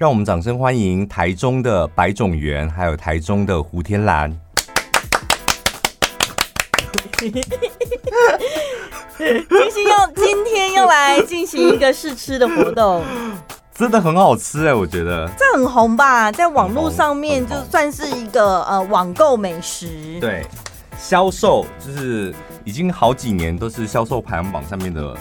让我们掌声欢迎台中的白种园，还有台中的胡天兰。金星要今天要来进行一个试吃的活动，真的很好吃哎，我觉得。这很红吧，在网络上面就算是一个呃网购美食，对，销售就是已经好几年都是销售排行榜上面的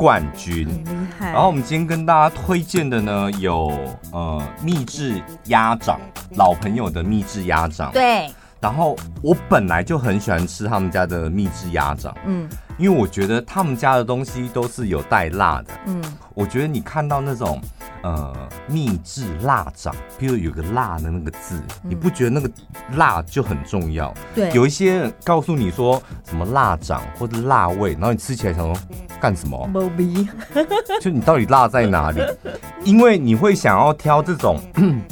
冠军，很厉害。然后我们今天跟大家推荐的呢有呃秘制鸭掌，老朋友的秘制鸭掌，对。然后我本来就很喜欢吃他们家的秘制鸭掌，嗯，因为我觉得他们家的东西都是有带辣的，嗯，我觉得你看到那种呃秘制辣掌，比如有个辣的那个字，嗯，你不觉得那个辣就很重要？对，有一些人告诉你说什么辣掌或者辣味，然后你吃起来想说干什么？没味，就你到底辣在哪里？因为你会想要挑这种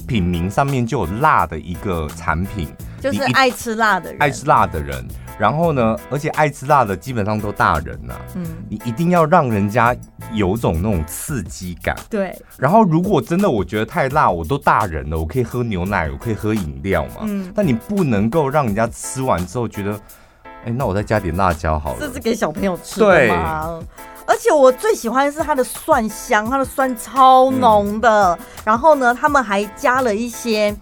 品名上面就有辣的一个产品。就是爱吃辣的人，爱吃辣的人，然后呢，而且爱吃辣的基本上都大人呐、啊。嗯，你一定要让人家有种那种刺激感。对。然后，如果真的我觉得太辣，我都大人了，我可以喝牛奶，我可以喝饮料嘛。嗯。但你不能够让人家吃完之后觉得，哎，那我再加点辣椒好了。这是给小朋友吃的吗？对。而且我最喜欢的是它的蒜香，它的蒜超浓的。嗯、然后呢，他们还加了一些。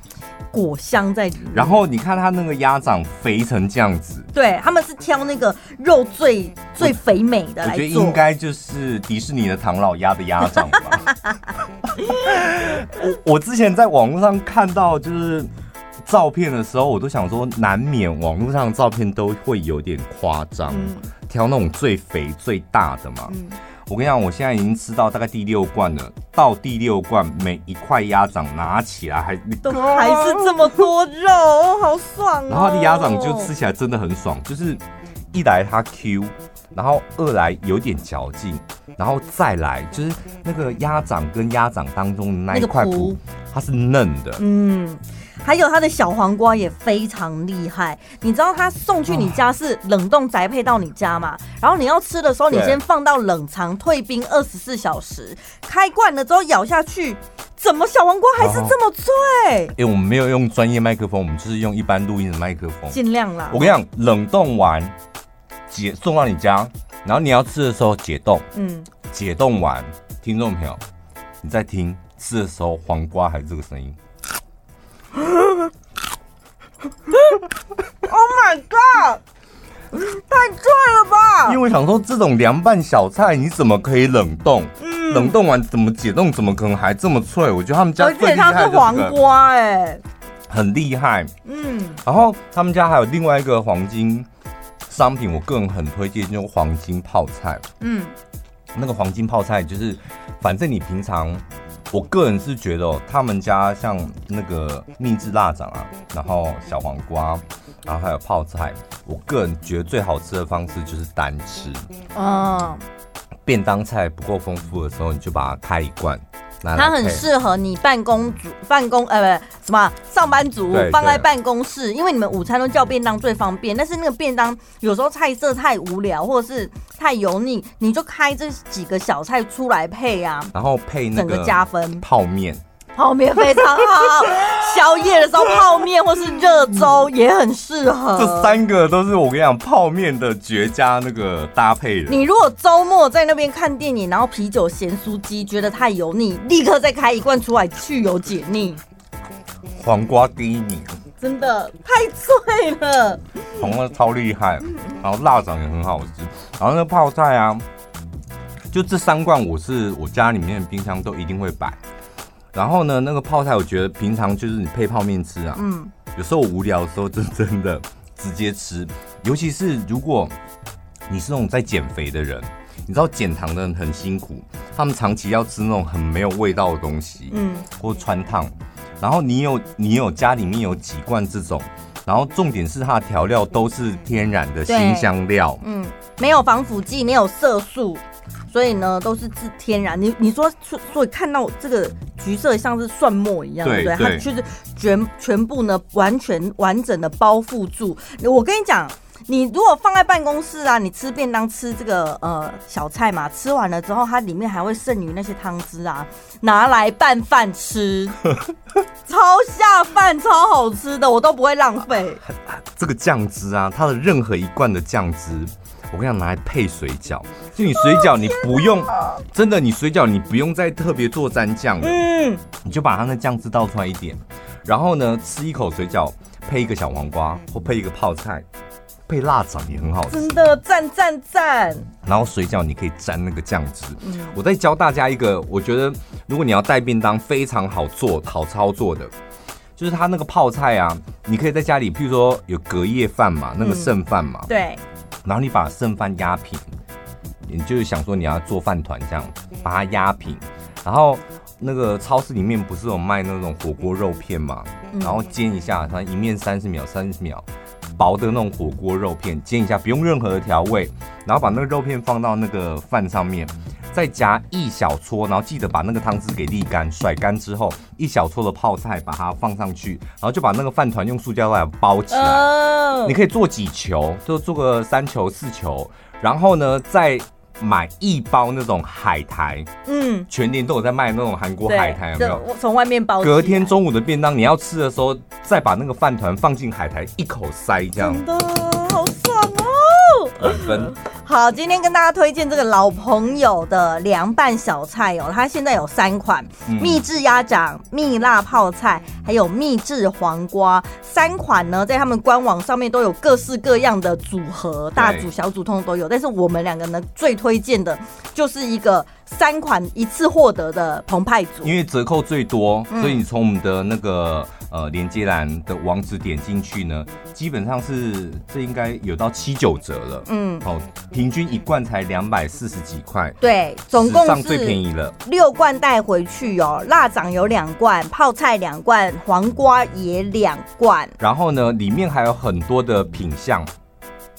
果香在里面，然后你看它那个鸭掌肥成这样子，对，他们是挑那个肉最最肥美的来做。我觉得应该就是迪士尼的唐老鸭的鸭掌吧。我我之前在网络上看到就是照片的时候，我都想说，难免网络上的照片都会有点夸张，嗯、挑那种最肥最大的嘛。嗯我跟你讲，我现在已经吃到大概第六罐了。到第六罐，每一块鸭掌拿起来还都还是这么多肉，好爽哦！然后它的鸭掌就吃起来真的很爽，就是一来它 Q，然后二来有点嚼劲，然后再来就是那个鸭掌跟鸭掌当中的那一块脯，它是嫩的，嗯。还有它的小黄瓜也非常厉害，你知道它送去你家是冷冻宅配到你家嘛？然后你要吃的时候，你先放到冷藏退冰二十四小时，开罐了之后咬下去，怎么小黄瓜还是这么脆？因为我们没有用专业麦克风，我们就是用一般录音的麦克风，尽量啦。我跟你讲，冷冻完解送到你家，然后你要吃的时候解冻，嗯，解冻完，听众朋友，你在听吃的时候，黄瓜还是这个声音。Oh my god！太脆了吧！因为我想说，这种凉拌小菜你怎么可以冷冻？嗯，冷冻完怎么解冻？怎么可能还这么脆？我觉得他们家最厉害的是黄瓜，哎，很厉害。嗯，然后他们家还有另外一个黄金商品，我个人很推荐，就是黄金泡菜。嗯，那个黄金泡菜就是，反正你平常。我个人是觉得哦，他们家像那个秘制辣掌啊，然后小黄瓜，然后还有泡菜，我个人觉得最好吃的方式就是单吃。嗯，便当菜不够丰富的时候，你就把它开一罐。它很适合你办公族、办公呃不什么上班族放在办公室，因为你们午餐都叫便当最方便。但是那个便当有时候菜色太无聊，或者是太油腻，你就开这几个小菜出来配啊，然后配那个整个加分泡面。泡面非常好，宵夜的时候泡面或是热粥也很适合。这三个都是我跟你讲泡面的绝佳那个搭配的。你如果周末在那边看电影，然后啤酒咸酥鸡觉得太油腻，立刻再开一罐出来去油解腻。黄瓜第一名，真的太脆了，黄瓜超厉害，然后辣肠也很好吃，然后那个泡菜啊，就这三罐我是我家里面的冰箱都一定会摆。然后呢，那个泡菜，我觉得平常就是你配泡面吃啊。嗯。有时候我无聊的时候，就真的直接吃。尤其是如果你是那种在减肥的人，你知道减糖的人很辛苦，他们长期要吃那种很没有味道的东西，嗯，或穿烫。然后你有你有家里面有几罐这种，然后重点是它的调料都是天然的新香料，嗯，没有防腐剂，没有色素。所以呢，都是自天然。你你说，所以看到这个橘色像是蒜末一样，对？它就是全全部呢，完全完整的包覆住。我跟你讲，你如果放在办公室啊，你吃便当吃这个呃小菜嘛，吃完了之后，它里面还会剩余那些汤汁啊，拿来拌饭吃，超下饭，超好吃的，我都不会浪费。这个酱汁啊，它的任何一罐的酱汁，我跟你讲，拿来配水饺，就你水饺你不用，真的，你水饺你不用再特别做蘸酱了，嗯，你就把它那酱汁倒出来一点，然后呢，吃一口水饺，配一个小黄瓜或配一个泡菜。配辣肠也很好吃，真的赞赞赞！然后水饺你可以沾那个酱汁。嗯，我再教大家一个，我觉得如果你要带便当，非常好做、好操作的，就是它那个泡菜啊，你可以在家里，譬如说有隔夜饭嘛，那个剩饭嘛，嗯，对，然后你把剩饭压平，你就是想说你要做饭团这样，把它压平，然后那个超市里面不是有卖那种火锅肉片嘛，然后煎一下，它一面三十秒，三十秒。薄的那种火锅肉片，煎一下，不用任何的调味，然后把那个肉片放到那个饭上面，再夹一小撮，然后记得把那个汤汁给沥干，甩干之后，一小撮的泡菜把它放上去，然后就把那个饭团用塑胶袋包起来。Oh. 你可以做几球，就做个三球四球，然后呢再。买一包那种海苔，嗯，全年都有在卖那种韩国海苔，有没有？从外面包。隔天中午的便当，你要吃的时候，再把那个饭团放进海苔，一口塞这样。满分。好，今天跟大家推荐这个老朋友的凉拌小菜哦，它现在有三款：秘制鸭掌、蜜辣泡菜，还有秘制黄瓜。三款呢，在他们官网上面都有各式各样的组合，大组小组通通都有。但是我们两个呢，最推荐的就是一个三款一次获得的澎湃组，因为折扣最多，所以你从我们的那个。呃，连接栏的网址点进去呢，基本上是这应该有到七九折了。嗯，哦，平均一罐才两百四十几块。对，总共上最便宜了。六罐带回去哦，腊肠有两罐，泡菜两罐，黄瓜也两罐。然后呢，里面还有很多的品相，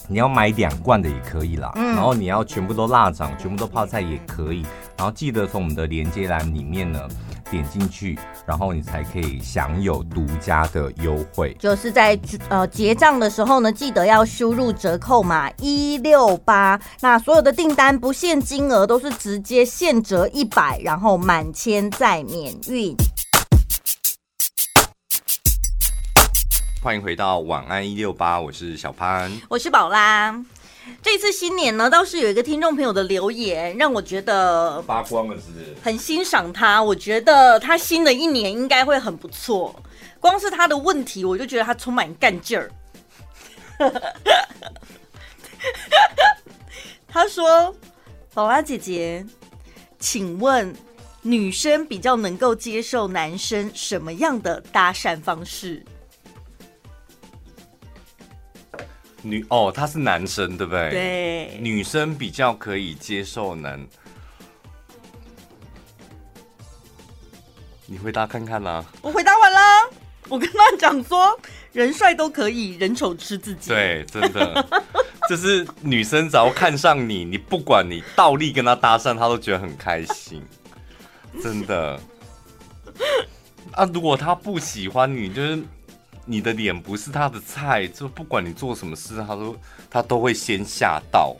你要买两罐的也可以啦。嗯，然后你要全部都辣肠，全部都泡菜也可以。然后记得从我们的连接栏里面呢。点进去，然后你才可以享有独家的优惠。就是在呃结账的时候呢，记得要输入折扣码一六八。那所有的订单不限金额，都是直接现折一百，然后满千再免运。欢迎回到晚安一六八，我是小潘，我是宝拉。这次新年呢，倒是有一个听众朋友的留言，让我觉得发光了，是不是？很欣赏他，我觉得他新的一年应该会很不错。光是他的问题，我就觉得他充满干劲儿。他说：“宝拉姐姐，请问女生比较能够接受男生什么样的搭讪方式？”女哦，他是男生对不对？对，女生比较可以接受男。你回答看看啦、啊。我回答完了，我跟他讲说，人帅都可以，人丑吃自己。对，真的，就是女生只要看上你，你不管你倒立跟他搭讪，他都觉得很开心，真的。啊，如果他不喜欢你，就是。你的脸不是他的菜，就不管你做什么事，他都他都会先吓到。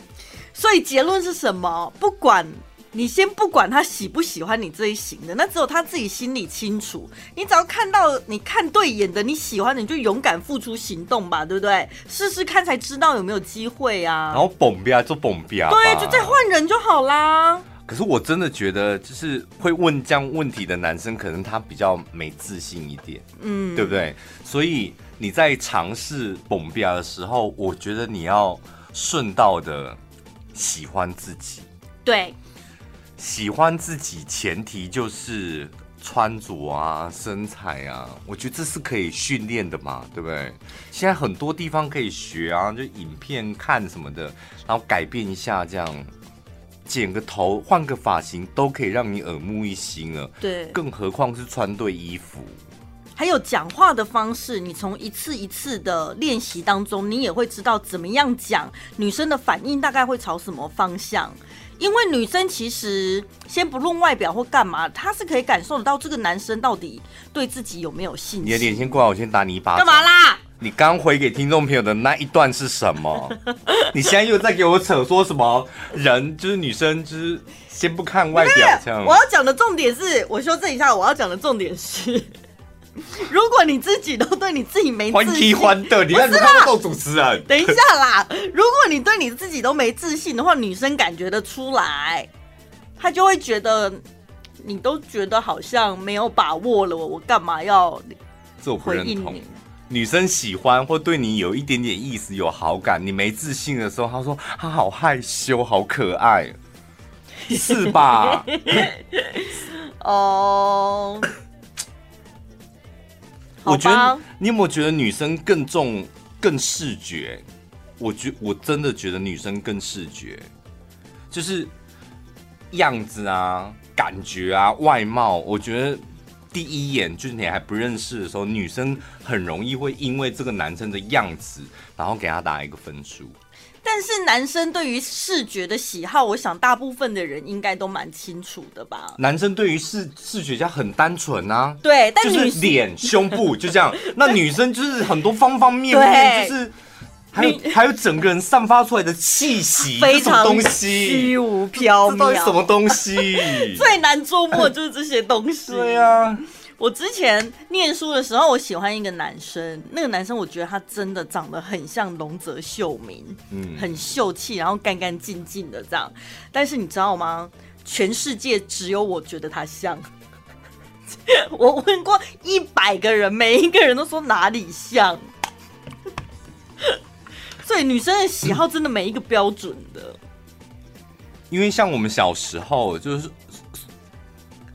所以结论是什么？不管你先不管他喜不喜欢你这一型的，那只有他自己心里清楚。你只要看到你看对眼的，你喜欢的，你就勇敢付出行动吧，对不对？试试看才知道有没有机会啊。然后蹦比啊，就蹦比啊，对，就再换人就好啦。可是我真的觉得，就是会问这样问题的男生，可能他比较没自信一点，嗯，对不对？所以你在尝试蹦比亚的时候，我觉得你要顺道的喜欢自己。对，喜欢自己前提就是穿着啊、身材啊，我觉得这是可以训练的嘛，对不对？现在很多地方可以学啊，就影片看什么的，然后改变一下这样。剪个头，换个发型，都可以让你耳目一新了。对，更何况是穿对衣服，还有讲话的方式，你从一次一次的练习当中，你也会知道怎么样讲，女生的反应大概会朝什么方向。因为女生其实先不论外表或干嘛，她是可以感受得到这个男生到底对自己有没有信心。你的脸先过来，我先打你一巴掌。干嘛啦？你刚回给听众朋友的那一段是什么？你现在又在给我扯说什么人就是女生就是先不看外表这样。我要讲的重点是，我修正一下，我要讲的重点是，如果你自己都对你自己没自信，欢欢的，你看你看够主持人。等一下啦，如果你对你自己都没自信的话，女生感觉得出来，她就会觉得你都觉得好像没有把握了，我干嘛要回应你？女生喜欢或对你有一点点意思、有好感，你没自信的时候，她说她好害羞、好可爱，是吧？哦，uh, 我觉得你有没有觉得女生更重、更视觉？我觉我真的觉得女生更视觉，就是样子啊、感觉啊、外貌，我觉得。第一眼就是你还不认识的时候，女生很容易会因为这个男生的样子，然后给他打一个分数。但是男生对于视觉的喜好，我想大部分的人应该都蛮清楚的吧？男生对于视视觉家很单纯啊，对，但就是脸、胸部就这样。那女生就是很多方方面面，就是还有还有整个人散发出来的气息，非常东西虚无缥缈，什么东西 最难捉摸就是这些东西。对啊。我之前念书的时候，我喜欢一个男生。那个男生，我觉得他真的长得很像龙泽秀明，嗯，很秀气，然后干干净净的这样。但是你知道吗？全世界只有我觉得他像。我问过一百个人，每一个人都说哪里像。所以女生的喜好真的没一个标准的。因为像我们小时候，就是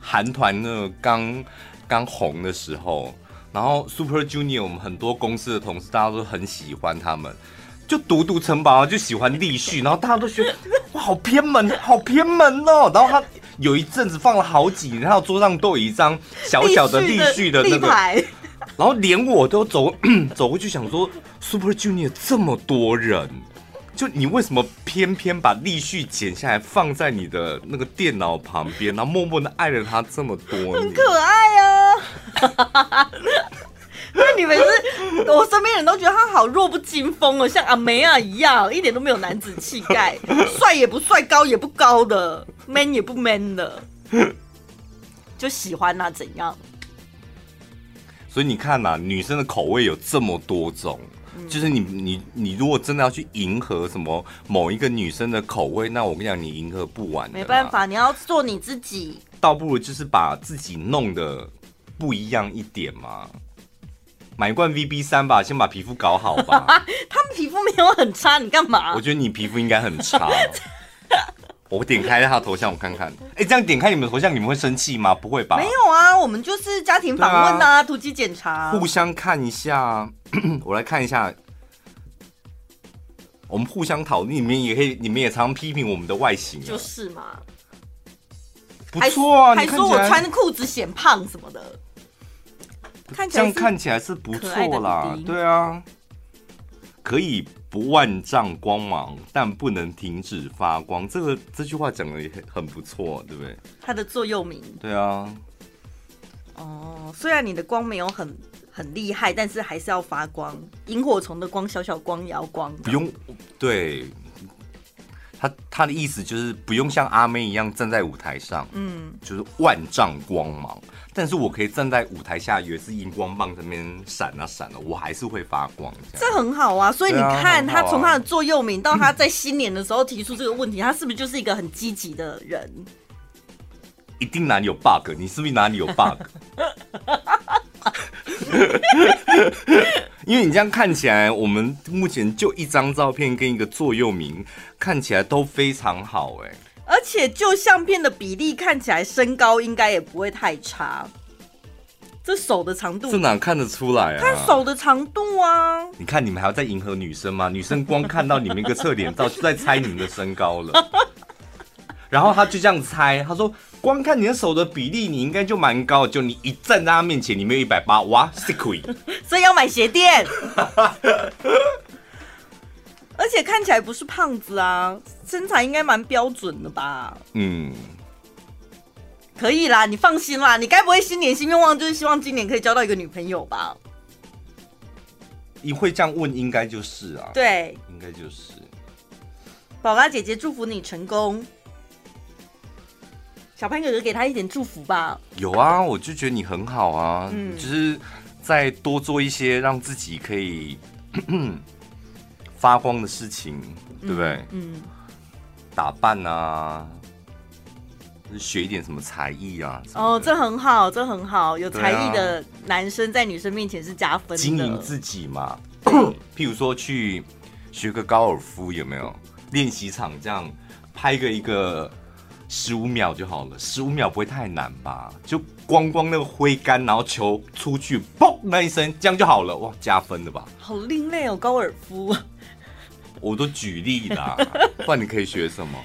韩团那刚。刚红的时候，然后 Super Junior，我们很多公司的同事大家都很喜欢他们，就独独城堡就喜欢立旭，然后大家都觉得哇，好偏门，好偏门哦。然后他有一阵子放了好几年，然后桌上都有一张小小的立旭的那个，然后连我都走走过去想说，Super Junior 这么多人。就你为什么偏偏把立旭剪下来放在你的那个电脑旁边，然后默默的爱着他这么多年？很可爱啊！那你们是，我身边人都觉得他好弱不禁风哦，像阿梅啊一样，一点都没有男子气概，帅也不帅，高也不高的，man 也不 man 的，就喜欢那怎样？所以你看呐、啊，女生的口味有这么多种。就是你你你如果真的要去迎合什么某一个女生的口味，那我跟你讲，你迎合不完。没办法，你要做你自己。倒不如就是把自己弄得不一样一点嘛。买一罐 VB 三吧，先把皮肤搞好吧。他们皮肤没有很差，你干嘛？我觉得你皮肤应该很差。我点开他的头像，我看看。哎、欸，这样点开你们的头像，你们会生气吗？不会吧？没有啊，我们就是家庭访问啊，突击检查，互相看一下。我来看一下，我们互相讨论，你们也可以，你们也常常批评我们的外形，就是嘛。不错啊，还说我穿裤子显胖什么的，看起来这样看起来是不错啦，对啊，可以不万丈光芒，但不能停止发光。这个这句话讲的也很不错，对不对？它的座右铭。对啊。哦，虽然你的光没有很。很厉害，但是还是要发光。萤火虫的光，小小光也要光。不用，对，他他的意思就是不用像阿妹一样站在舞台上，嗯，就是万丈光芒。但是我可以站在舞台下，有一支荧光棒在那边闪啊闪啊，我还是会发光。这，这很好啊，所以你看，啊、他从他的座右铭到他在新年的时候提出这个问题，他是不是就是一个很积极的人？一定哪里有 bug？你是不是哪里有 bug？因为你这样看起来，我们目前就一张照片跟一个座右铭，看起来都非常好哎。而且就相片的比例看起来，身高应该也不会太差。这手的长度，这哪看得出来啊？看手的长度啊！你看你们还要再迎合女生吗？女生光看到你们一个侧脸照，就在猜你们的身高了。然后他就这样猜，他说：“光看你的手的比例，你应该就蛮高。就你一站在他面前，你没有一百八，哇，是亏。所以要买鞋垫。而且看起来不是胖子啊，身材应该蛮标准的吧？嗯，可以啦，你放心啦，你该不会新年新愿望就是希望今年可以交到一个女朋友吧？你会这样问，应该就是啊。对，应该就是。宝拉姐姐祝福你成功。小潘哥哥给他一点祝福吧。有啊，我就觉得你很好啊，嗯，就是再多做一些让自己可以 发光的事情，对不对？嗯，打扮啊，学一点什么才艺啊。哦，这很好，这很好。有才艺的男生在女生面前是加分的。经营自己嘛，譬如说去学个高尔夫，有没有？练习场这样拍个一个。十五秒就好了，十五秒不会太难吧？就光光那个挥杆，然后球出去，嘣那一声，这样就好了，哇，加分的吧？好另类哦，高尔夫。我都举例啦，不然你可以学什么？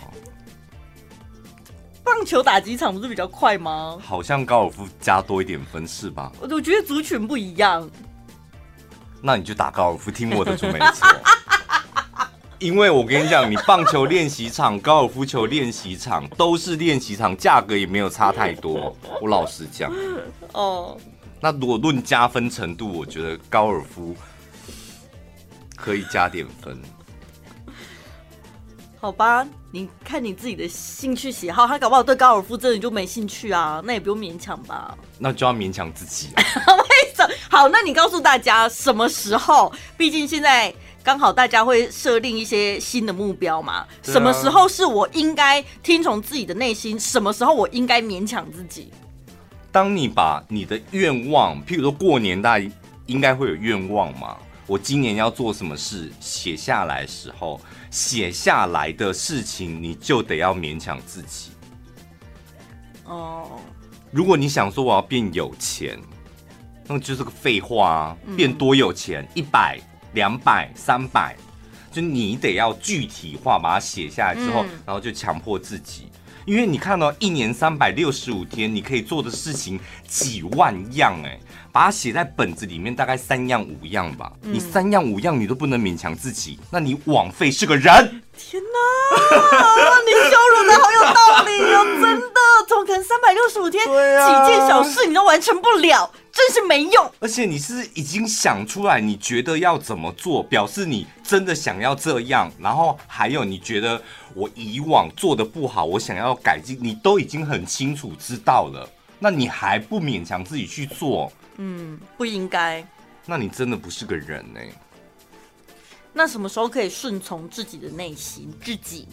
棒球打几场不是比较快吗？好像高尔夫加多一点分是吧？我我觉得族群不一样。那你就打高尔夫，听我的就没错。因为我跟你讲，你棒球练习场、高尔夫球练习场都是练习场，价格也没有差太多。我老实讲，哦，那如果论加分程度，我觉得高尔夫可以加点分。好吧，你看你自己的兴趣喜好，他搞不好对高尔夫真的就没兴趣啊，那也不用勉强吧。那就要勉强自己啊。为什么？好，那你告诉大家什么时候？毕竟现在。刚好大家会设定一些新的目标嘛？什么时候是我应该听从自己的内心？什么时候我应该勉强自己？当你把你的愿望，譬如说过年大家应该会有愿望嘛？我今年要做什么事写下来的时候，写下来的事情你就得要勉强自己。哦，如果你想说我要变有钱，那就是个废话啊！变多有钱？一百。两百、三百，就你得要具体化，把它写下来之后，然后就强迫自己，因为你看到一年三百六十五天，你可以做的事情几万样，哎，把它写在本子里面，大概三样五样吧。你三样五样你都不能勉强自己，那你枉费是个人。天哪，你羞辱的好有道理哦，真的，怎么可能三百六十五天几件小事你都完成不了？真是没用，而且你是已经想出来，你觉得要怎么做，表示你真的想要这样。然后还有，你觉得我以往做的不好，我想要改进，你都已经很清楚知道了，那你还不勉强自己去做？嗯，不应该。那你真的不是个人呢。那什么时候可以顺从自己的内心？自己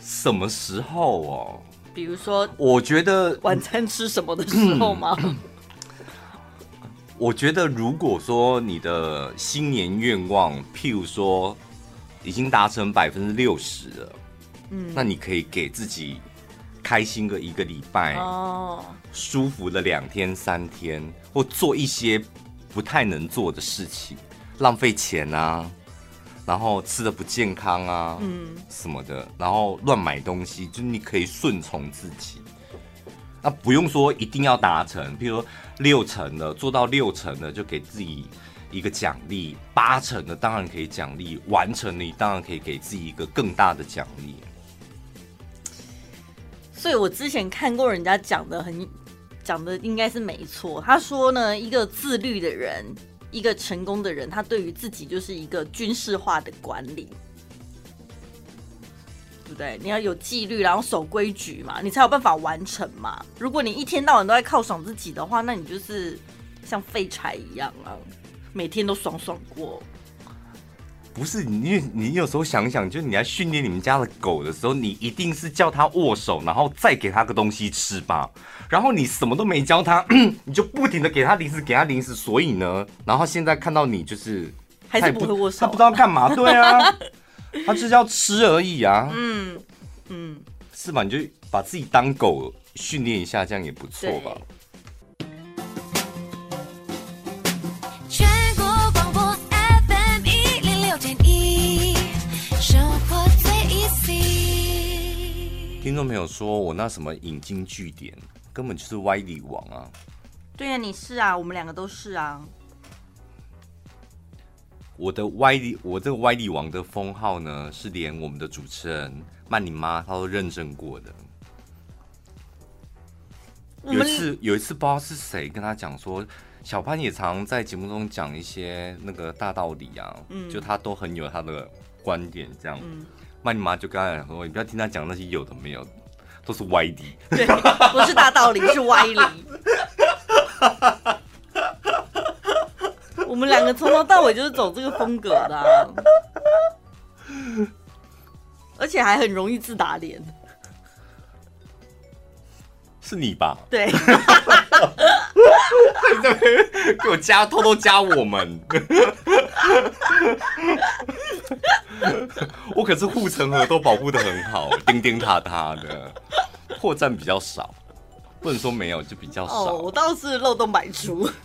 什么时候哦？比如说，我觉得晚餐吃什么的时候吗？嗯，我觉得，如果说你的新年愿望，譬如说已经达成百分之六十了，嗯，那你可以给自己开心个一个礼拜哦，舒服了两天三天，或做一些不太能做的事情，浪费钱啊。然后吃的不健康啊，嗯，什么的，然后乱买东西，就你可以顺从自己，那不用说一定要达成，比如说六成的做到六成的就给自己一个奖励，八成的当然可以奖励，完成了你当然可以给自己一个更大的奖励。所以我之前看过人家讲的很讲的应该是没错，他说呢，一个自律的人。一个成功的人，他对于自己就是一个军事化的管理，对不对？你要有纪律，然后守规矩嘛，你才有办法完成嘛。如果你一天到晚都在犒赏自己的话，那你就是像废柴一样啊，每天都爽爽过。不是你，你有时候想想，就是你在训练你们家的狗的时候，你一定是叫它握手，然后再给它个东西吃吧。然后你什么都没教它，你就不停的给它零食，给它零食。所以呢，然后现在看到你就是还是不会握手，它不知道干嘛。对啊，它就是要吃而已啊。嗯嗯，是吧？你就把自己当狗训练一下，这样也不错吧。听众朋友说，我那什么引经据典，根本就是歪理王啊！对呀、啊，你是啊，我们两个都是啊。我的歪理，我这个歪理王的封号呢，是连我们的主持人曼妮妈她都认证过的。有一次，有一次不知道是谁跟他讲说，小潘也常在节目中讲一些那个大道理啊，嗯，就他都很有他的观点，这样。嗯，那你妈就刚才说，你不要听他讲那些有的没有，都是歪理。对，不是大道理，是歪理。我们两个从头到尾就是走这个风格的，啊，而且还很容易自打脸。是你吧？对，你这边给我加，偷偷加我们。我可是护城河都保护得很好，叮叮塔塔的，破绽比较少，不能说没有，就比较少。哦，我倒是漏洞百出。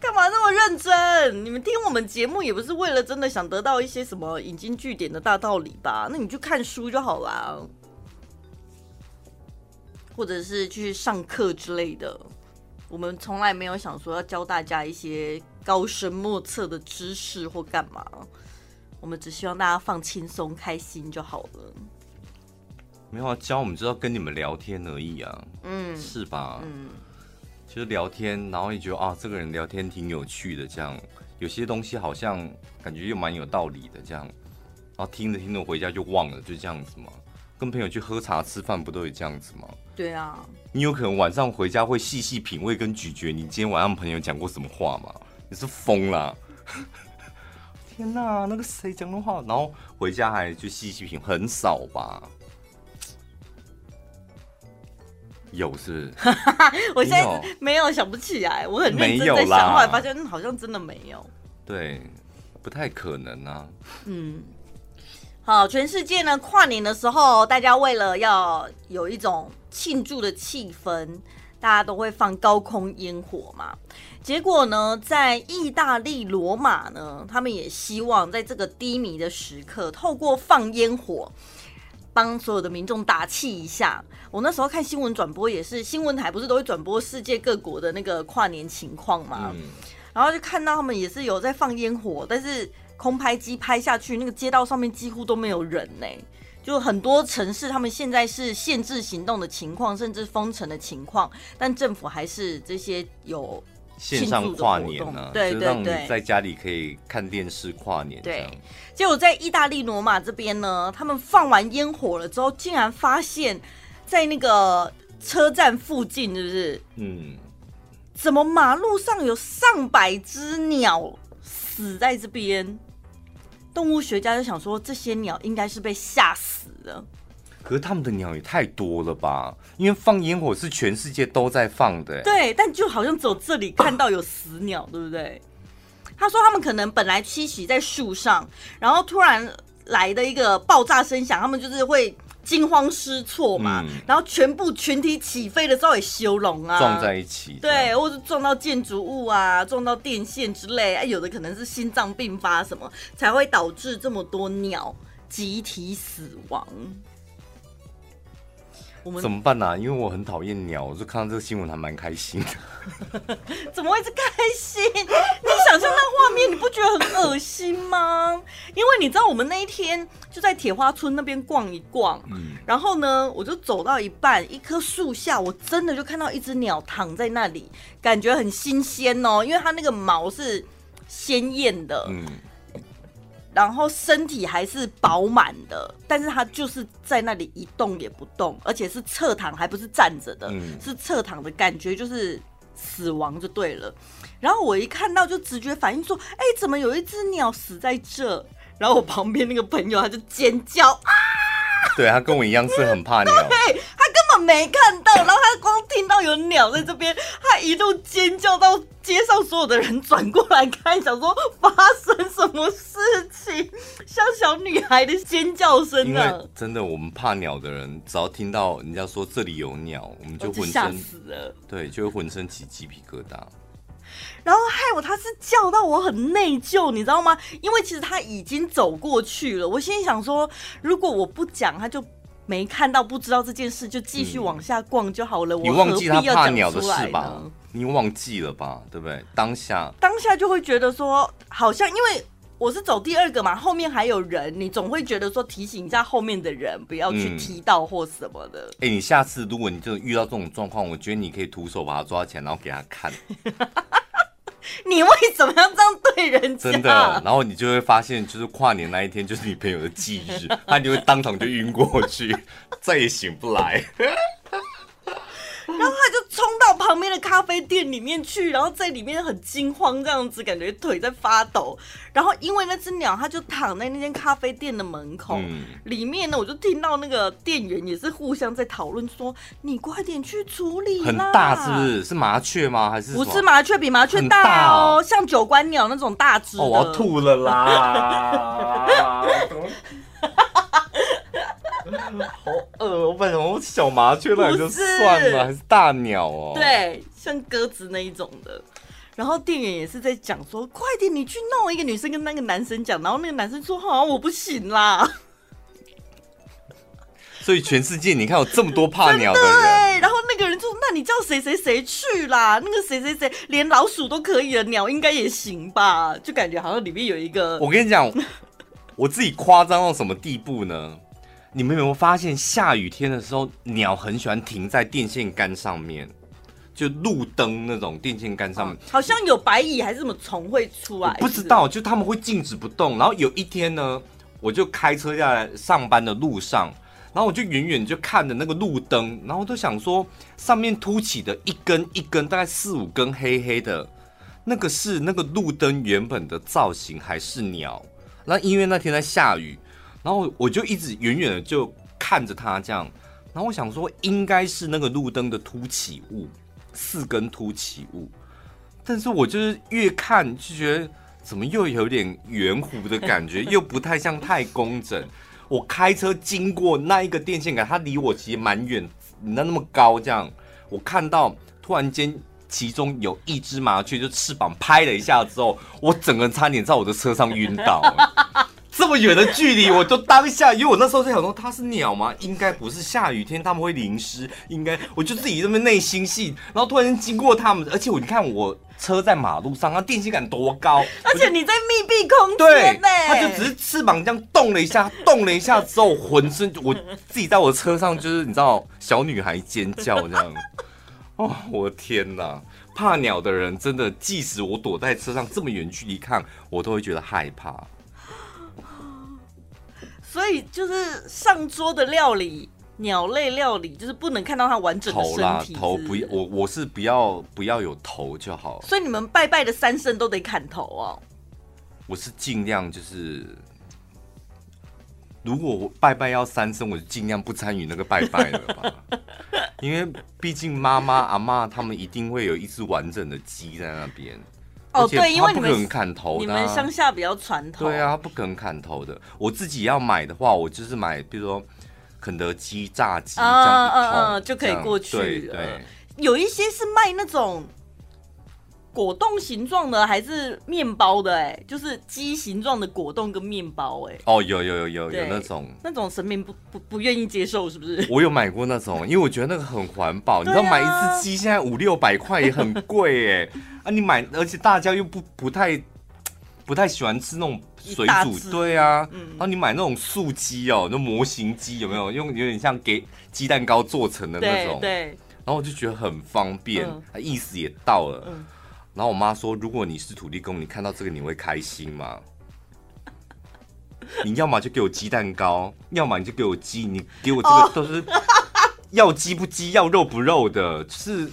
干嘛那么认真？你们听我们节目也不是为了真的想得到一些什么引经据典的大道理吧？那你就看书就好了，或者是去上课之类的。我们从来没有想说要教大家一些高深莫测的知识或干嘛，我们只希望大家放轻松、开心就好了。没有啊，教我们就要跟你们聊天而已啊，嗯，是吧？嗯。就是聊天，然后也觉得啊，这个人聊天挺有趣的，这样有些东西好像感觉又蛮有道理的，这样，然后听着听着回家就忘了，就这样子嘛。跟朋友去喝茶吃饭，不都有这样子吗？对啊。你有可能晚上回家会细细品味跟咀嚼，你今天晚上朋友讲过什么话吗？你是疯了？天哪，那个谁讲的话，然后回家还去细细品，很少吧？有是，我现在没有想不起来，我很认真在想，后来发现好像真的没有。对，不太可能啊。嗯，好，全世界呢，跨年的时候，大家为了要有一种庆祝的气氛，大家都会放高空烟火嘛。结果呢，在意大利罗马呢，他们也希望在这个低迷的时刻，透过放烟火。帮所有的民众打气一下。我那时候看新闻转播，也是新闻台不是都会转播世界各国的那个跨年情况嘛？嗯、然后就看到他们也是有在放烟火，但是空拍机拍下去，那个街道上面几乎都没有人呢。就很多城市他们现在是限制行动的情况，甚至封城的情况，但政府还是这些有。线上跨年呢、啊，对对对，就让你在家里可以看电视跨年。对，结果在意大利罗马这边呢，他们放完烟火了之后，竟然发现，在那个车站附近，是不是？嗯。怎么马路上有上百只鸟死在这边？动物学家就想说，这些鸟应该是被吓死了。可是他们的鸟也太多了吧？因为放烟火是全世界都在放的。对，但就好像只有这里看到有死鸟，啊、对不对？他说他们可能本来栖息在树上，然后突然来的一个爆炸声响，他们就是会惊慌失措嘛，嗯、然后全部群体起飞的时候也修容啊，撞在一起，对，或者撞到建筑物啊，撞到电线之类，哎，有的可能是心脏病发什么，才会导致这么多鸟集体死亡。怎么办呢、啊？因为我很讨厌鸟，我就看到这个新闻还蛮开心的。怎么会是开心？你想象那画面，你不觉得很恶心吗？因为你知道，我们那一天就在铁花村那边逛一逛，嗯，然后呢，我就走到一半，一棵树下，我真的就看到一只鸟躺在那里，感觉很新鲜哦，因为它那个毛是鲜艳的，嗯。然后身体还是饱满的，但是他就是在那里一动也不动，而且是侧躺，还不是站着的，嗯、是侧躺的感觉，就是死亡就对了。然后我一看到就直觉反应说：“哎，怎么有一只鸟死在这？”然后我旁边那个朋友他就尖叫啊！对，他跟我一样是很怕鸟。对，他根本没看到，然后他光听到有鸟在这边，他一路尖叫到街上，所有的人转过来看，想说发生什么事情，像小女孩的尖叫声啊！真的，我们怕鸟的人，只要听到人家说这里有鸟，我们就浑身吓死了，对，就会浑身起鸡皮疙瘩。然后害我，他是叫到我很内疚，你知道吗？因为其实他已经走过去了。我心里想说，如果我不讲，他就没看到，不知道这件事，就继续往下逛就好了。嗯、我忘记他怕鸟的事吧？你忘记了吧？对不对？当下，当下就会觉得说，好像因为我是走第二个嘛，后面还有人，你总会觉得说提醒一下后面的人不要去踢到或什么的。哎、嗯欸，你下次如果你就遇到这种状况，我觉得你可以徒手把他抓起来，然后给他看。你为什么要这样对人家？真的，然后你就会发现，就是跨年那一天就是你朋友的忌日，他就会当场就晕过去，再也醒不来。然后他就冲到旁边的咖啡店里面去，然后在里面很惊慌，这样子感觉腿在发抖。然后因为那只鸟，它就躺在那间咖啡店的门口，嗯、里面呢，我就听到那个店员也是互相在讨论说：“你快点去处理。”很大是不是？是麻雀吗？还是不是麻雀？比麻雀大哦，大像九官鸟那种大只。哦，我要吐了啦！好饿，我本来我小麻雀来就算了，还是大鸟哦。对，像鸽子那一种的。然后店员也是在讲说：“快点，你去弄。”一个女生跟那个男生讲，然后那个男生说：“好像我不行啦。”所以全世界你看有这么多怕鸟的人，对。然后那个人就说：“那你叫谁谁谁去啦？那个谁谁谁连老鼠都可以了，鸟应该也行吧？”就感觉好像里面有一个。我跟你讲，我自己夸张到什么地步呢？你们有没有发现，下雨天的时候，鸟很喜欢停在电线杆上面，就路灯那种电线杆上面，好像有白蚁还是什么虫会出来？不知道，就他们会静止不动。然后有一天呢，我就开车下来上班的路上，然后我就远远就看着那个路灯，然后都想说，上面凸起的一根一根，大概四五根黑黑的，那个是那个路灯原本的造型，还是鸟？那因为那天在下雨。然后我就一直远远的就看着它这样，然后我想说应该是那个路灯的凸起物，四根凸起物，但是我就是越看就觉得怎么又有点圆弧的感觉，又不太像太工整。我开车经过那一个电线杆，它离我其实蛮远，那那么高这样，我看到突然间其中有一只麻雀就翅膀拍了一下之后，我整个人差点在我的车上晕倒。这么远的距离，我就当下，因为我那时候在想说，它是鸟吗？应该不是，下雨天他们会淋湿，应该我就自己这么内心戏，然后突然间经过他们，而且我你看我车在马路上，它电线杆多高，而且你在密闭空间，对，它就只是翅膀这样动了一下，动了一下之后，浑身我自己在我车上就是你知道小女孩尖叫这样，哦，我的天哪，怕鸟的人真的，即使我躲在车上这么远距离看，我都会觉得害怕。所以就是上桌的料理，鸟类料理就是不能看到它完整的身体。头啦，头不要，我我是不要不要有头就好。所以你们拜拜的三声都得砍头哦。我是尽量就是，如果我拜拜要三声，我就尽量不参与那个拜拜了吧。因为毕竟妈妈阿妈他们一定会有一只完整的鸡在那边。哦，对，因为你们不砍头的，你们乡下比较传统。对啊，不可能砍头的。我自己要买的话，我就是买，比如说肯德基炸鸡这样一桶，就可以过去了。对对，有一些是卖那种果冻形状的，还是面包的？哎，就是鸡形状的果冻跟面包。哎，哦，有有有有有那种，那种神明不不不愿意接受，是不是？我有买过那种，因为我觉得那个很环保。你知道买一只鸡现在五六百块也很贵哎。啊，你买，而且大家又不不太不太喜欢吃那种水煮，对啊，嗯、然后你买那种素鸡哦，那模型鸡有没有？用有点像给鸡蛋糕做成的那种，对，对然后我就觉得很方便，嗯、意思也到了。嗯、然后我妈说，如果你是土地公，你看到这个你会开心吗？你要么就给我鸡蛋糕，要么你就给我鸡，你给我这个都是要鸡不鸡，要肉不肉的，就是。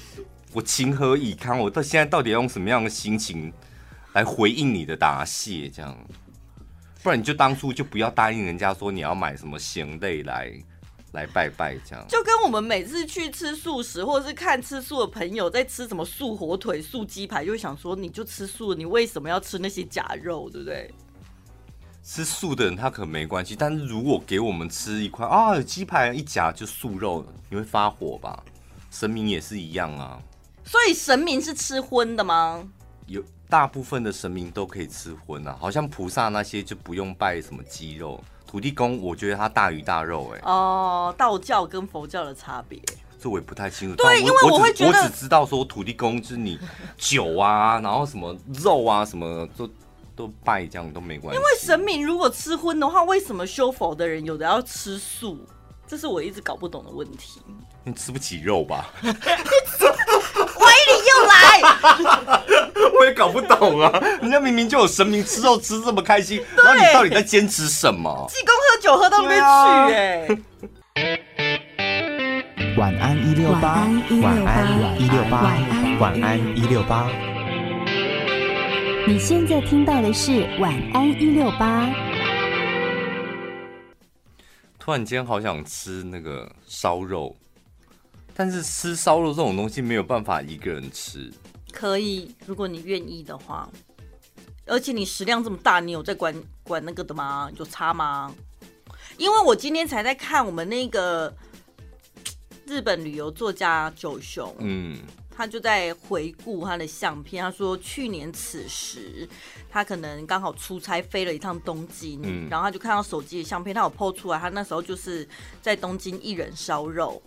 我情何以堪？我到现在到底要用什么样的心情来回应你的答谢？这样，不然你就当初就不要答应人家说你要买什么咸类来来拜拜，这样。就跟我们每次去吃素食，或者是看吃素的朋友在吃什么素火腿、素鸡排，就会想说，你就吃素，你为什么要吃那些假肉，对不对？吃素的人他可没关系，但是如果给我们吃一块啊鸡排一夹就素肉，你会发火吧？神明也是一样啊。所以神明是吃荤的吗？有大部分的神明都可以吃荤啊，好像菩萨那些就不用拜什么鸡肉。土地公，我觉得他大鱼大肉哎、欸。哦，道教跟佛教的差别，这我也不太清楚。对，因为我会觉得，我只知道说土地公就是你酒啊，然后什么肉啊，什么都都拜这样都没关系。因为神明如果吃荤的话，为什么修佛的人有的要吃素？这是我一直搞不懂的问题。你吃不起肉吧？来，我也搞不懂啊！人家明明就有神明吃肉吃这么开心，然后你到底在坚持什么？济公喝酒喝到那边去哎、欸！晚安一六八，晚安一六八，晚安一六八。你现在听到的是晚安一六八。突然间好想吃那个烧肉，但是吃烧肉这种东西没有办法一个人吃。可以，如果你愿意的话。而且你食量这么大，你有在管管那个的吗？有差吗？因为我今天才在看我们那个日本旅游作家九雄，嗯，他就在回顾他的相片。他说去年此时。他可能刚好出差飞了一趟东京，嗯，然后他就看到手机的相片，他有 PO 出来，他那时候就是在东京一人烧肉，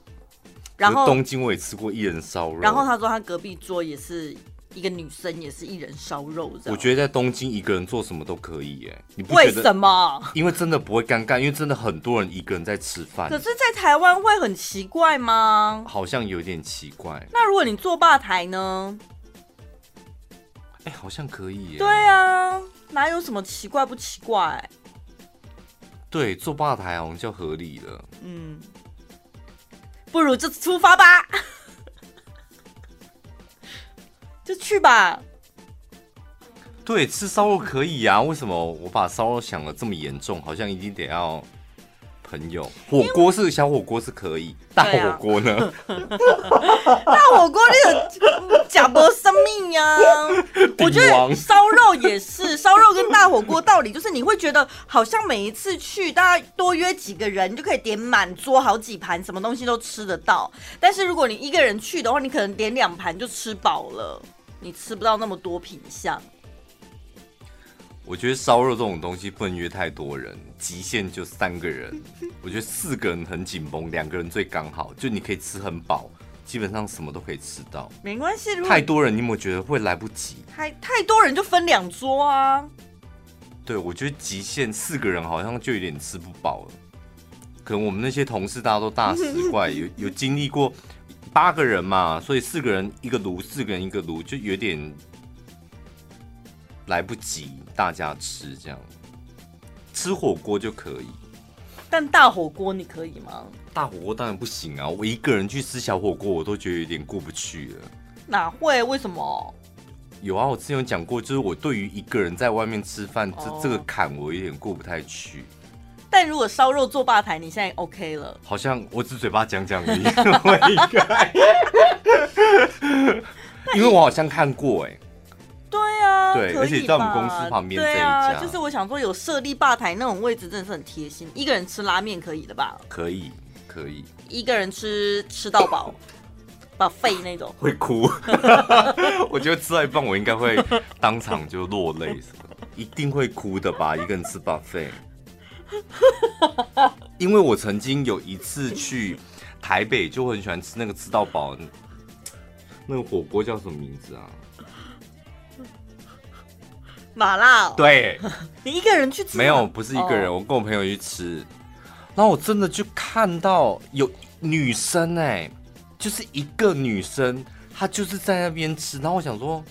然后东京我也吃过一人烧肉，然后他说他隔壁桌也是一个女生，也是一人烧肉。我觉得在东京一个人做什么都可以耶，你不？为什么？因为真的不会尴尬，因为真的很多人一个人在吃饭。可是，在台湾会很奇怪吗？好像有点奇怪。那如果你坐吧台呢？哎，好像可以耶。对啊，哪有什么奇怪不奇怪？对，坐吧台好像就合理了。嗯，不如就出发吧，就去吧。对，吃烧肉可以呀。为什么我把烧肉想的这么严重？好像一定得要。朋友，火锅是小火锅是可以，大火锅呢？大火锅你很假博生命呀！我觉得烧肉也是，烧肉跟大火锅道理就是，你会觉得好像每一次去，大家多约几个人，你就可以点满桌好几盘，什么东西都吃得到。但是如果你一个人去的话，你可能点两盘就吃饱了，你吃不到那么多品相。我觉得烧肉这种东西不能约太多人，极限就三个人。我觉得四个人很紧绷，两个人最刚好，就你可以吃很饱，基本上什么都可以吃到。没关系，太多人你有没有觉得会来不及？太太多人就分两桌啊。对，我觉得极限四个人好像就有点吃不饱了。可能我们那些同事大家都大食怪，有有经历过八个人嘛，所以四个人一个炉，四个人一个炉，就有点。来不及，大家吃这样，吃火锅就可以，但大火锅你可以吗？大火锅当然不行啊！我一个人去吃小火锅，我都觉得有点过不去了。哪会？为什么？有啊，我之前有讲过，就是我对于一个人在外面吃饭，这、哦、这个坎我有点过不太去。但如果烧肉做吧台，你现在 OK 了？好像我只嘴巴讲讲而已，因为我好像看过哎、欸。对啊，对，而且在我们公司旁边这一家，啊，就是我想说有设立吧台那种位置，真的是很贴心。一个人吃拉面可以的吧？可以，可以。一个人吃吃到饱，把肺那种会哭。我觉得吃到一半，我应该会当场就落泪，什么一定会哭的吧？一个人吃 buffet。因为我曾经有一次去台北，就很喜欢吃那个吃到饱，那个火锅叫什么名字啊？麻辣、哦，对，你一个人去吃？没有，不是一个人，我跟我朋友去吃。然后我真的就看到有女生哎，就是一个女生，她就是在那边吃。然后我想说，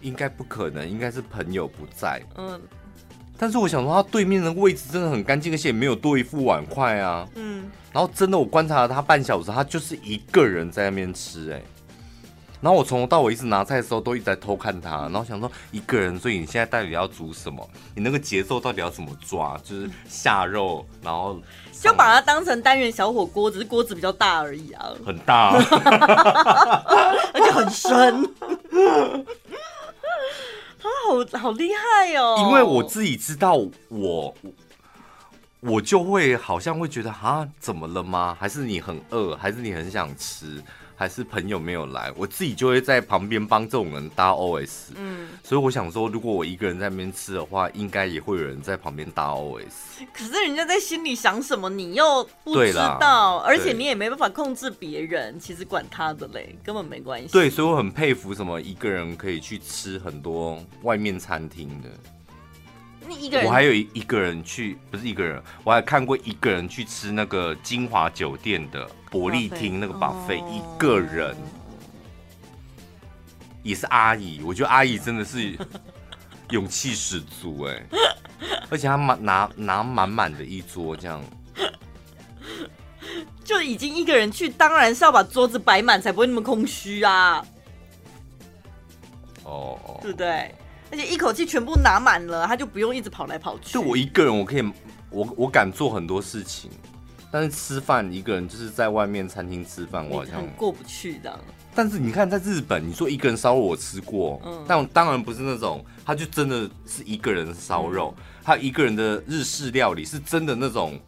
应该不可能，应该是朋友不在。嗯，但是我想说，她对面的位置真的很干净，而且也没有多一副碗筷啊。嗯，然后真的，我观察了她半小时，她就是一个人在那边吃哎。然后我从头到尾一直拿菜的时候都一直在偷看他，然后想说一个人，所以你现在到底要煮什么？你那个节奏到底要怎么抓？就是下肉，然后就把它当成单元小火锅，只是锅子比较大而已啊。很大，而且很深。他好好厉害哦！因为我自己知道我，我就会好像会觉得啊，怎么了吗？还是你很饿？还是你很想吃？还是朋友没有来，我自己就会在旁边帮这种人搭 OS。嗯，所以我想说，如果我一个人在那边吃的话，应该也会有人在旁边搭 OS。可是人家在心里想什么，你又不知道，而且你也没办法控制别人。其实管他的嘞，根本没关系。对，所以我很佩服什么一个人可以去吃很多外面餐厅的。你一个人，我还有一一个人去，不是一个人，我还看过一个人去吃那个金华酒店的伯利厅那个 buffet，一个人。也是阿姨，我觉得阿姨真的是勇气十足哎，而且她满拿拿满满的一桌这样，就已经一个人去，当然是要把桌子摆满，才不会那么空虚啊。哦哦，对不对？而且一口气全部拿满了，他就不用一直跑来跑去。就我一个人，我可以，我我敢做很多事情，但是吃饭一个人就是在外面餐厅吃饭，我好像过不去的。但是你看，在日本，你说一个人烧肉我吃过，嗯，但当然不是那种，他就真的是一个人烧肉，他、嗯、一个人的日式料理是真的那种。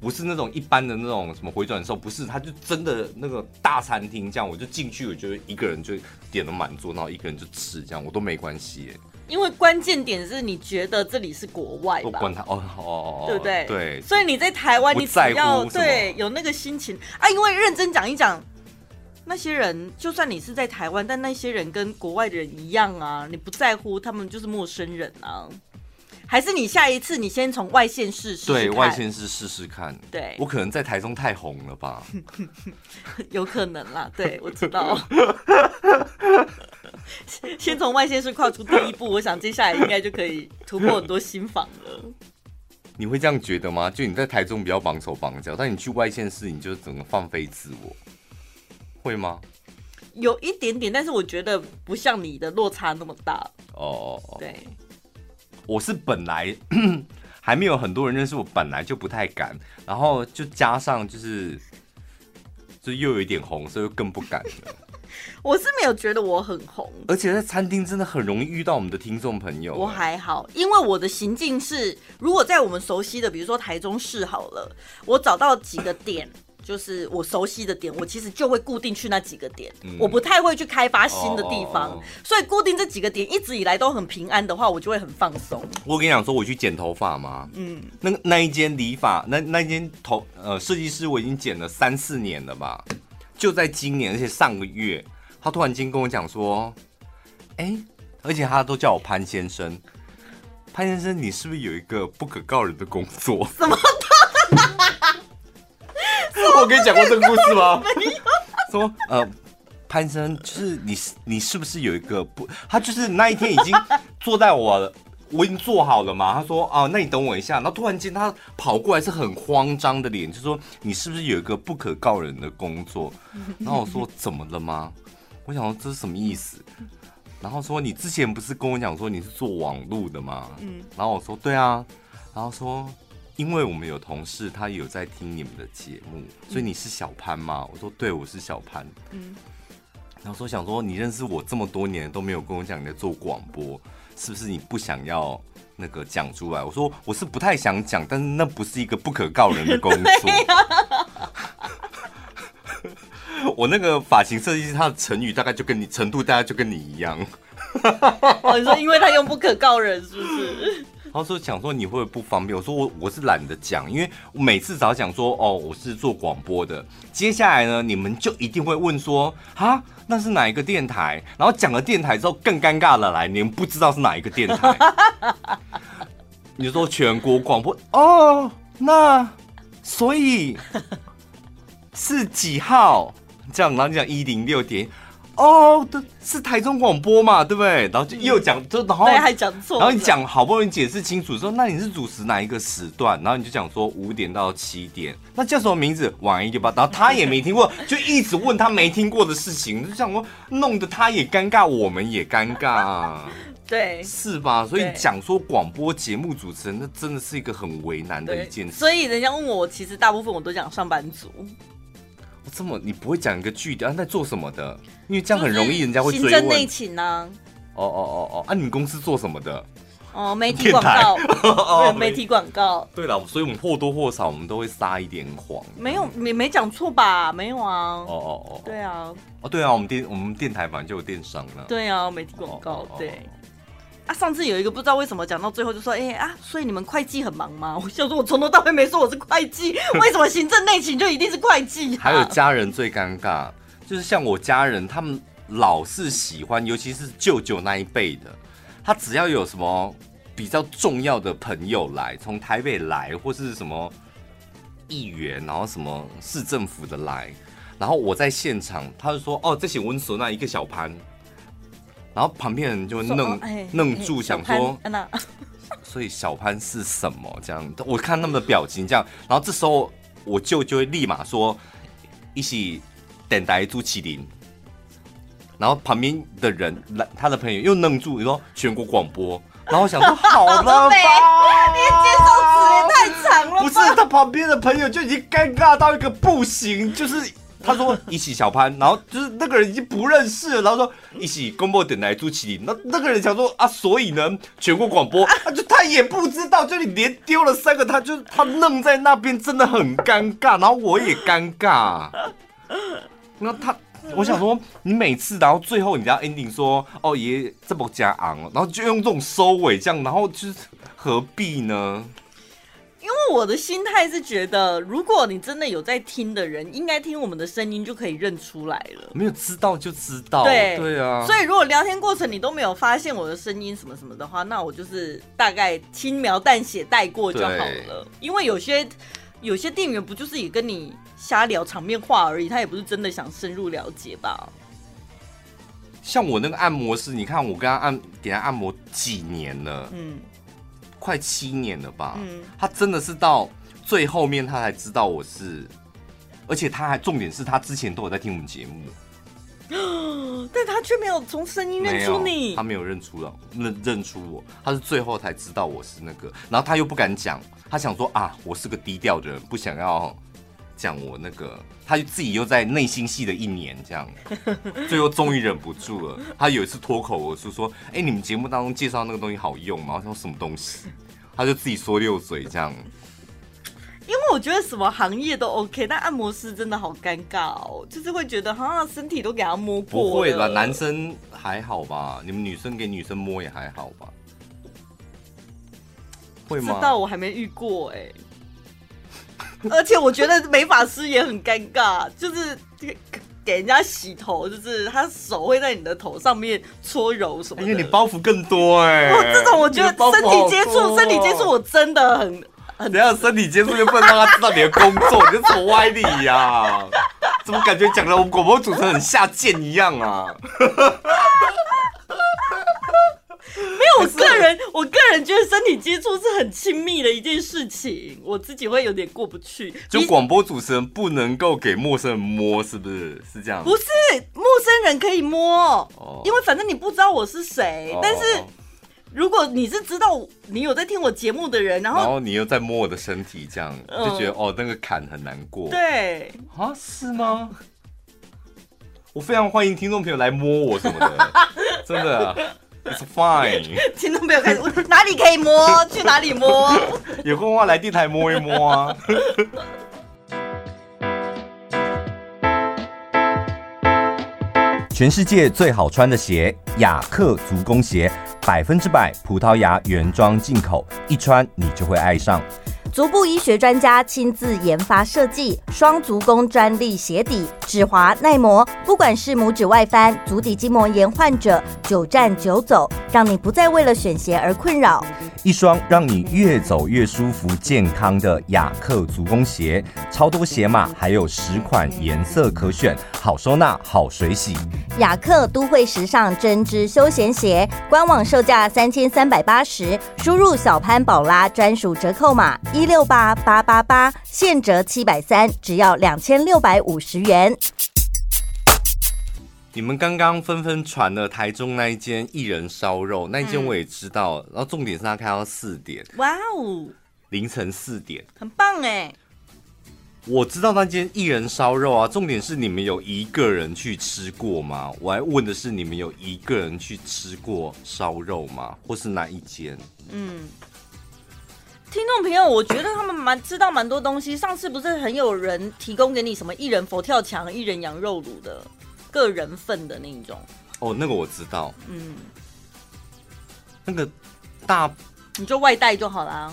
不是那种一般的那种什么回转寿，不是，他就真的那个大餐厅这样，我就进去，我就一个人就点了满桌，然后一个人就吃这样，我都没关系。因为关键点是你觉得这里是国外吧？我管他哦哦，对不对？对。所以你在台湾，你只要对有那个心情啊，因为认真讲一讲，那些人就算你是在台湾，但那些人跟国外的人一样啊，你不在乎，他们就是陌生人啊。还是你下一次你先从外县市试试，对外县市试试看。对，我可能在台中太红了吧？有可能啦，对，我知道。先从外县市跨出第一步，我想接下来应该就可以突破很多新房了。你会这样觉得吗？就你在台中比较绑手绑脚，但你去外县市，你就整个放飞自我，会吗？有一点点，但是我觉得不像你的落差那么大。哦，对。我是本来 还没有很多人认识我，本来就不太敢，然后就加上就是就又有一点红，所以更不敢了。我是没有觉得我很红，而且在餐厅真的很容易遇到我们的听众朋友。我还好，因为我的行径是，如果在我们熟悉的，比如说台中市好了，我找到几个点。就是我熟悉的点，我其实就会固定去那几个点，嗯、我不太会去开发新的地方，所以固定这几个点一直以来都很平安的话，我就会很放松。我跟你讲说，我去剪头发嘛，嗯，那那一间理发，那那一间头呃设计师，我已经剪了三四年了吧，就在今年，而且上个月，他突然间跟我讲说，哎、欸，而且他都叫我潘先生，潘先生，你是不是有一个不可告人的工作？什么？我跟你讲过这个故事吗？没有。说呃，潘生，就是你，你是不是有一个不？他就是那一天已经坐在我了，我已经做好了嘛。他说哦，那你等我一下。然后突然间他跑过来，是很慌张的脸，就说你是不是有一个不可告人的工作？然后我说怎么了吗？我想说这是什么意思？然后说你之前不是跟我讲说你是做网路的吗？嗯。然后我说对啊。然后说。因为我们有同事，他有在听你们的节目，所以你是小潘吗？我说对，我是小潘。嗯，然后说想说你认识我这么多年都没有跟我讲你在做广播，是不是你不想要那个讲出来？我说我是不太想讲，但是那不是一个不可告人的工作。我那个发型设计师他的成语大概就跟你程度大概就跟你一样。哦，你说因为他用不可告人是不是？然后说想说你会不会不方便？我说我我是懒得讲，因为我每次只要讲说哦，我是做广播的，接下来呢，你们就一定会问说啊，那是哪一个电台？然后讲了电台之后更尴尬的来，你们不知道是哪一个电台？你说全国广播哦，那所以是几号？这样，然后你讲一零六点。哦，对，是台中广播嘛，对不对？然后就又讲，就然后还讲错，然后你讲好不容易解释清楚，说那你是主持哪一个时段？然后你就讲说五点到七点，那叫什么名字？晚一点吧。然后他也没听过，就一直问他没听过的事情，就想说弄得他也尴尬，我们也尴尬，对，是吧？所以讲说广播节目主持人，那真的是一个很为难的一件事。所以人家问我，其实大部分我都讲上班族。这么你不会讲一个句点，在做什么的？因为这样很容易人家会追问。行政内勤呢？哦哦哦哦，啊，你们公司做什么的？哦，媒体 广告。对，媒体广告。对了，所以我们或多或少我们都会撒一点谎。没有，没没讲错吧？没有啊。哦哦哦。对啊。哦，对啊，我们电我们电台反正就有电商了。对啊，媒体广告，对。啊，上次有一个不知道为什么讲到最后就说，哎、啊，所以你们会计很忙吗？我想说，我从头到尾没说我是会计，为什么行政内勤就一定是会计、还有家人最尴尬，就是像我家人，他们老是喜欢，尤其是舅舅那一辈的，他只要有什么比较重要的朋友来，从台北来或是什么议员，然后什么市政府的来，然后我在现场，他就说：“哦，这些温所那一个小潘。”然后旁边人就愣、愣住，想说：“ 所以小潘是什么？”这样，我看他们的表情这样，然后这时候我舅就会立马说：“一起等待朱麒麟。”然后旁边的人来，他的朋友又愣住，你说全国广播，然后想说好了吧，你接受词也太长了。不是，他旁边的朋友就已经尴尬到一个不行，就是他说一起小潘，然后就是那个人已经不认识了，然后说一起公布等来朱麒麟，那那个人想说啊，所以呢，全国广播，他 就他也不知道，就你连丢了三个，他就他愣在那边，真的很尴尬，然后我也尴尬，那他。我想说，你每次然后最后你要 ending 说哦爷这么加昂，然后就用这种收尾这样，然后就是何必呢？因为我的心态是觉得，如果你真的有在听的人，应该听我们的声音就可以认出来了。没有知道就知道，对对啊。所以如果聊天过程你都没有发现我的声音什么什么的话，那我就是大概轻描淡写带过就好了。因为有些。有些店员不就是也跟你瞎聊场面话而已，他也不是真的想深入了解吧？像我那个按摩师，你看我跟他按给他按摩几年了，嗯，快七年了吧？嗯，他真的是到最后面他才知道我是，而且他还重点是他之前都有在听我们节目，但他却没有从声音认出你，他没有认出了认认出我，他是最后才知道我是那个，然后他又不敢讲。他想说啊，我是个低调的人，不想要讲我那个。他就自己又在内心戏的一年，这样，最后终于忍不住了。他有一次脱口而出说：“哎、欸，你们节目当中介绍那个东西好用吗？”我说：“什么东西？”他就自己说溜嘴这样。因为我觉得什么行业都 OK，但按摩师真的好尴尬哦，就是会觉得好像身体都给他摸过。不会吧？男生还好吧？你们女生给女生摸也还好吧？会吗？知道我还没遇过哎、欸，而且我觉得美发师也很尴尬，就是给人家洗头，就是他手会在你的头上面搓揉什么的。因为你包袱更多哎、欸，这种我觉得身体接触，身体接触我真的很很。等下身体接触就不能让他知道你的工作，你这什么歪理呀、啊？怎么感觉讲的我们广播主持人很下贱一样啊？我个人，我个人觉得身体接触是很亲密的一件事情，我自己会有点过不去。就广播主持人不能够给陌生人摸，是不是？是这样？不是，陌生人可以摸，哦、因为反正你不知道我是谁。哦、但是如果你是知道你有在听我节目的人，然后然后你又在摸我的身体，这样就觉得、嗯、哦，那个坎很难过。对啊，是吗？我非常欢迎听众朋友来摸我什么的，真的、啊。It's fine。听众朋友开始，哪里可以摸？去哪里摸？有空的话来电台摸一摸啊。全世界最好穿的鞋，雅克足弓鞋，百分之百葡萄牙原装进口，一穿你就会爱上。足部医学专家亲自研发设计，双足弓专利鞋底，止滑耐磨，不管是拇指外翻、足底筋膜炎患者，久站久走，让你不再为了选鞋而困扰。一双让你越走越舒服、健康的雅克足弓鞋，超多鞋码，还有十款颜色可选，好收纳，好水洗。雅克都会时尚针织休闲鞋，官网售价三千三百八十，输入小潘宝拉专属折扣码一。一六八八八八，现折七百三，只要两千六百五十元。你们刚刚纷纷传了台中那一间一人烧肉，那一间我也知道，嗯、然后重点是他开到四点，哇哦，凌晨四点，很棒哎。我知道那间一人烧肉啊，重点是你们有一个人去吃过吗？我还问的是你们有一个人去吃过烧肉吗？或是哪一间？嗯。听众朋友，我觉得他们蛮知道蛮多东西。上次不是很有人提供给你什么一人佛跳墙、一人羊肉炉的个人份的那一种？哦，那个我知道。嗯，那个大你就外带就好啦。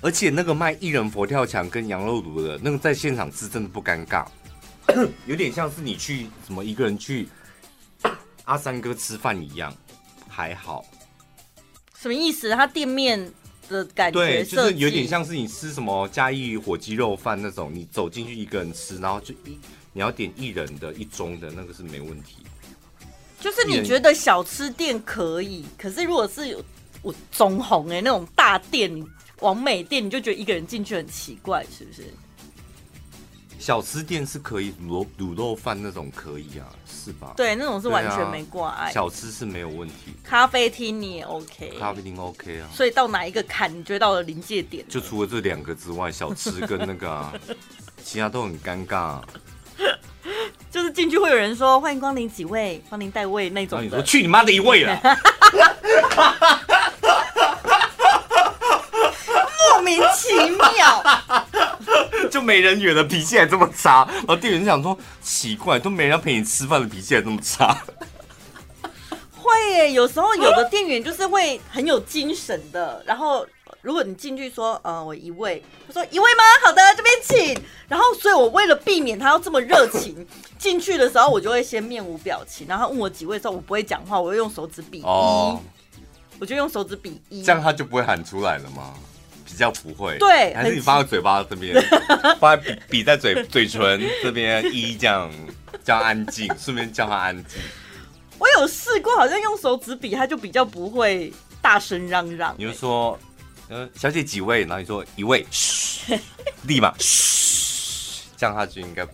而且那个卖一人佛跳墙跟羊肉炉的那个，在现场吃真的不尴尬，有点像是你去什么一个人去 阿三哥吃饭一样，还好。什么意思？他店面的感觉对，就是有点像是你吃什么嘉义火鸡肉饭那种，你走进去一个人吃，然后就一你要点一人的一盅的那个是没问题。就是你觉得小吃店可以，可是如果是有我中红哎那种大店，你网美店，你就觉得一个人进去很奇怪，是不是？小吃店是可以卤卤肉饭那种可以啊，是吧？对，那种是完全没挂碍。小吃是没有问题，咖啡厅你也 OK，咖啡厅 OK 啊。所以到哪一个坎，你觉得到了临界点？就除了这两个之外，小吃跟那个、啊、其他都很尴尬、啊。就是进去会有人说欢迎光临几位，帮您带位那种的。你说去你妈的一位了，莫名其妙。就没人缘的脾气还这么差。然后店员就想说奇怪，都没人要陪你吃饭的脾气还这么差。会耶，有时候有的店员就是会很有精神的，然后如果你进去说，呃，我一位，他说一位吗？好的，这边请。然后，所以我为了避免他要这么热情，进去的时候我就会先面无表情，然后他问我几位的时候，我不会讲话，我会用手指比一，哦，我就用手指比一，这样他就不会喊出来了吗？比较不会，对还是你放在嘴巴这边，放在比比在嘴嘴唇这边一这样，叫他安静，顺便叫他安静。我有试过，好像用手指比，他就比较不会大声嚷嚷。你就说，呃，小姐几位？然后你说一位，嘘，立马嘘，这样他就应该。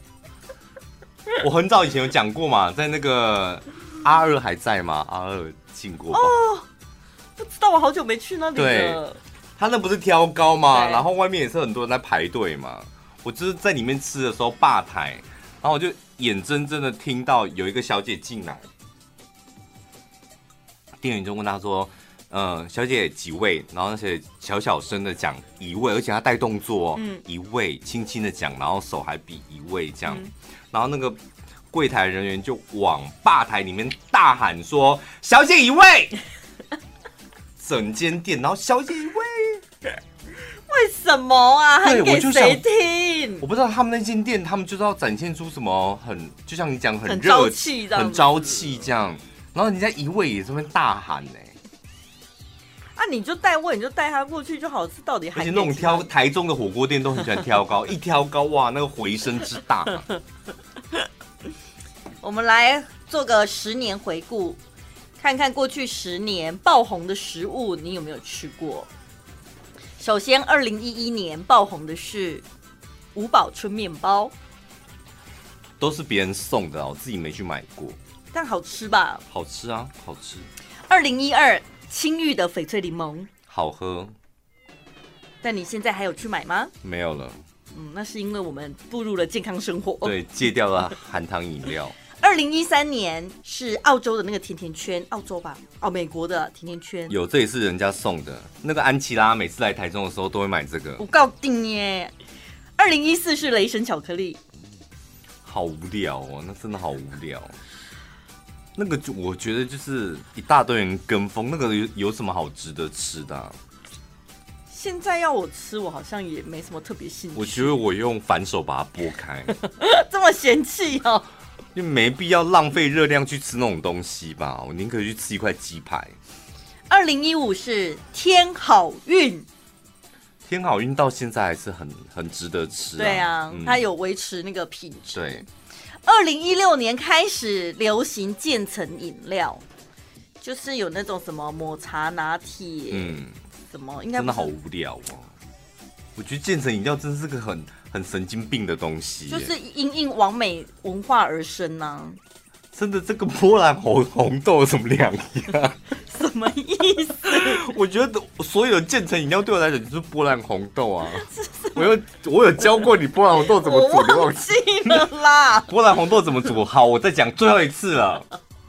我很早以前有讲过嘛，在那个阿二还在吗？阿二进过。哦，不知道，我好久没去那里对了。他那不是挑高吗？然后外面也是很多人在排队嘛。我就是在里面吃的时候，吧台，然后我就眼睁睁的听到有一个小姐进来，店员就问他说：“嗯，小姐几位？”然后那些小小声的讲一位，而且她带动作一位，轻轻的讲，然后手还比一位这样，嗯然后那个柜台人员就往吧台里面大喊说：“小姐一位！”整间店，然后小姐一位。为什么啊？对我就想谁听我？不知道他们那间店，他们就是要展现出什么很，就像你讲很热气很朝气这样。然后人家一位也这边大喊呢、啊，你就带位，你就带他过去就好。是到底而喊给谁且那种挑台中的火锅店都很喜欢挑高，一挑高哇，那个回声之大。我们来做个十年回顾，看看过去十年爆红的食物，你有没有吃过？首先，二零一一年爆红的是五宝春面包，都是别人送的，我自己没去买过。但好吃吧？好吃啊，好吃，二零一二青玉的翡翠柠檬，好喝，但你现在还有去买吗？没有了。嗯，那是因为我们步入了健康生活。对，戒掉了含糖饮料。二零一三年是澳洲的那个甜甜圈，澳洲吧？哦，美国的甜甜圈。有，这也是人家送的。那个安琪拉每次来台中的时候都会买这个我，告定耶。二零一四是雷神巧克力，好无聊哦，那真的好无聊。那个就我觉得就是一大堆人跟风，那个有有什么好值得吃的啊、现在要我吃，我好像也没什么特别兴趣。我觉得我用反手把它剥开，这么嫌弃哦。就没必要浪费热量去吃那种东西吧。我宁可去吃一块鸡排。二零一五是天好运，天好运到现在还是很很值得吃、啊。对啊，嗯它有维持那个品质。对，二零一六年开始流行渐层饮料，就是有那种什么抹茶拿铁，嗯，什么应该真的好无聊哦。我觉得渐层饮料真是个很很神经病的东西，就是因应完美文化而生呢、啊。真的这个波兰红红豆有什么两样？什么意思？我觉得所有渐层饮料对我来讲就是波兰红豆啊。我有我有教过你波兰红豆怎么煮，你忘记了啦。波兰红豆怎么煮？好，我再讲最后一次了，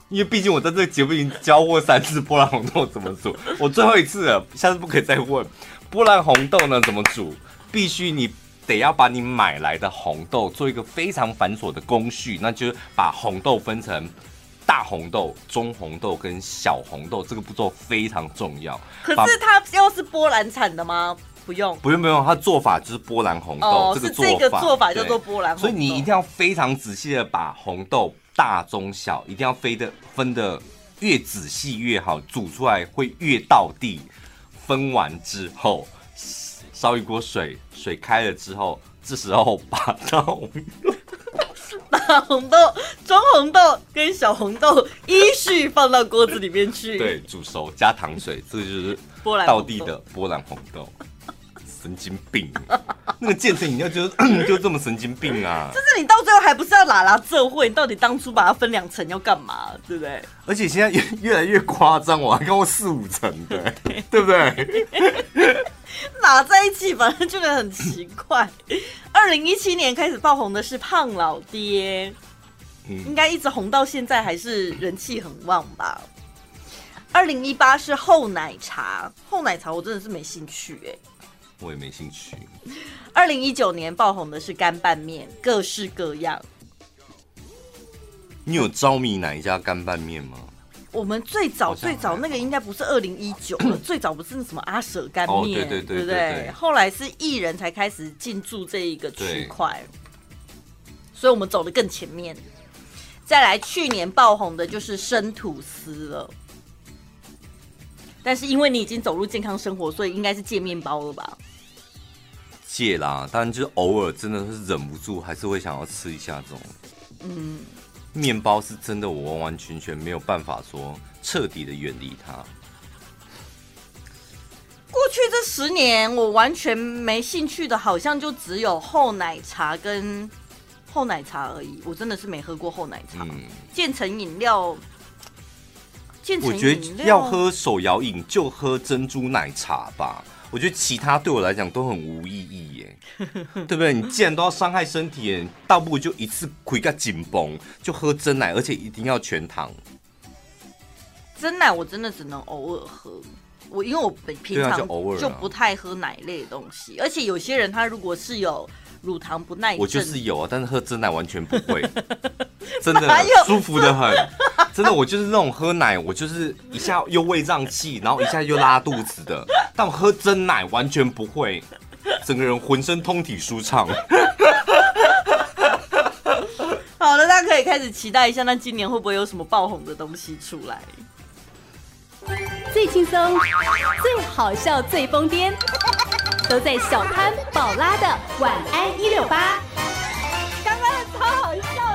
因为毕竟我在这个节目已经教过三次波兰红豆怎么煮，我最后一次了，下次不可以再问。波兰红豆呢怎么煮？必须你得要把你买来的红豆做一个非常繁琐的工序，那就是把红豆分成大红豆、中红豆跟小红豆，这个步骤非常重要。可是它又是波兰产的吗？不用。不用不用，它做法就是波兰红豆，哦，这个是这个做法叫做波兰红豆。所以你一定要非常仔细的把红豆大中小一定要飞的分的越仔细越好，煮出来会越到地。分完之后，烧一锅水，水开了之后，这时候把大红豆、大红豆、中红豆跟小红豆依序放到锅子里面去，对，煮熟加糖水，这个就是道地的波兰红豆。神经病，那个健身饮料就 就这么神经病啊！就是你到最后还不是要拉拉这会？你到底当初把它分两层要干嘛？对不对？而且现在越 越来越夸张，我还看过四五层的，对不对？拉在一起反正觉得很奇怪。二零一七年开始爆红的是胖老爹，嗯，应该一直红到现在，还是人气很旺吧？二零一八是厚奶茶，厚奶茶我真的是没兴趣哎、欸。我也没兴趣。二零一九年爆红的是干拌面，各式各样。你有着迷哪一家干拌面吗？我们最早最早那个应该不是二零一九 了，最早不是那什么阿舍干面，哦，对对对，对，对不对？后来是艺人才开始进驻这一个区块，所以我们走得更前面。再来，去年爆红的就是生吐司了。但是因为你已经走入健康生活，所以应该是戒面包了吧？戒啦，当然就是偶尔真的是忍不住，还是会想要吃一下这种。嗯，面包是真的，我完完全全没有办法说彻底的远离它。过去这十年，我完全没兴趣的，好像就只有厚奶茶跟厚奶茶而已。我真的是没喝过厚奶茶。嗯，渐层饮料。我觉得要喝手摇饮就喝珍珠奶茶吧。我觉得其他对我来讲都很无意义耶，对不对？你既然都要伤害身体，倒不如就一次亏个紧绷，就喝真奶，而且一定要全糖。真奶我真的只能偶尔喝，我因为我平常就不太喝奶类的东西，而且有些人他如果是有。乳糖不耐，我就是有啊，但是喝真奶完全不会，真的舒服的很，真的，我就是那种喝奶，我就是一下又胃胀气，然后一下又拉肚子的，但我喝真奶完全不会，整个人浑身通体舒畅。好了，大家可以开始期待一下，那今年会不会有什么爆红的东西出来？最轻松、最好笑、最疯癫。都在小潘宝拉的晚安一六八。刚刚超好笑